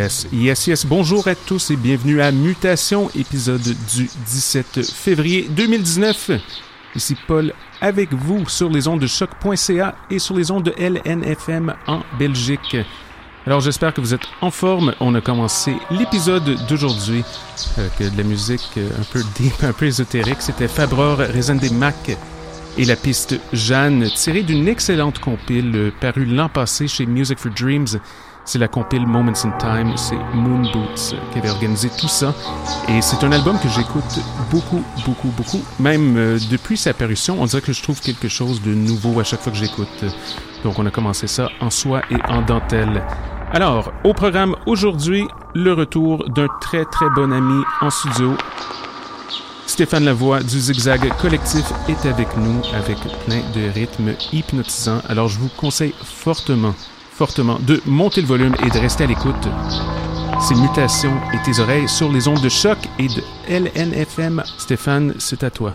Yes, yes, yes. Bonjour à tous et bienvenue à Mutation, épisode du 17 février 2019. Ici Paul avec vous sur les ondes de choc.ca et sur les ondes de LNFM en Belgique. Alors j'espère que vous êtes en forme. On a commencé l'épisode d'aujourd'hui avec de la musique un peu deep, un peu ésotérique. C'était Fabreur des Mac et la piste Jeanne, tirée d'une excellente compile parue l'an passé chez Music for Dreams. C'est la compile Moments in Time, c'est Moon Boots qui avait organisé tout ça. Et c'est un album que j'écoute beaucoup, beaucoup, beaucoup. Même euh, depuis sa parution, on dirait que je trouve quelque chose de nouveau à chaque fois que j'écoute. Donc on a commencé ça en soie et en dentelle. Alors, au programme aujourd'hui, le retour d'un très très bon ami en studio. Stéphane Lavoie du Zigzag Collectif est avec nous avec plein de rythmes hypnotisants. Alors je vous conseille fortement de monter le volume et de rester à l'écoute. Ces mutations et tes oreilles sur les ondes de choc et de LNFM. Stéphane, c'est à toi.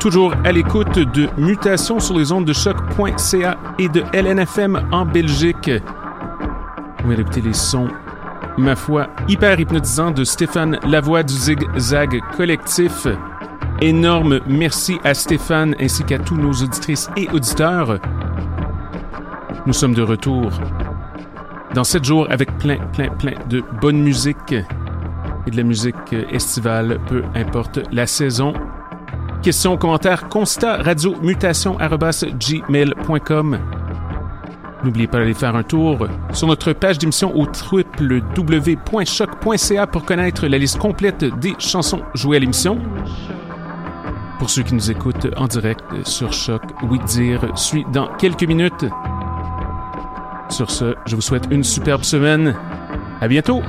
toujours à l'écoute de Mutation sur les ondes de choc.ca et de LNFM en Belgique. On va écouter les sons, ma foi, hyper hypnotisants de Stéphane Lavoie du Zig-Zag Collectif. Énorme merci à Stéphane ainsi qu'à tous nos auditrices et auditeurs. Nous sommes de retour dans 7 jours avec plein, plein, plein de bonne musique et de la musique estivale, peu importe la saison. Questions, commentaires, constat, radio, mutation, gmail.com. N'oubliez pas d'aller faire un tour sur notre page d'émission au www.choc.ca pour connaître la liste complète des chansons jouées à l'émission. Pour ceux qui nous écoutent en direct sur Choc, Oui Dire suit dans quelques minutes. Sur ce, je vous souhaite une superbe semaine. À bientôt!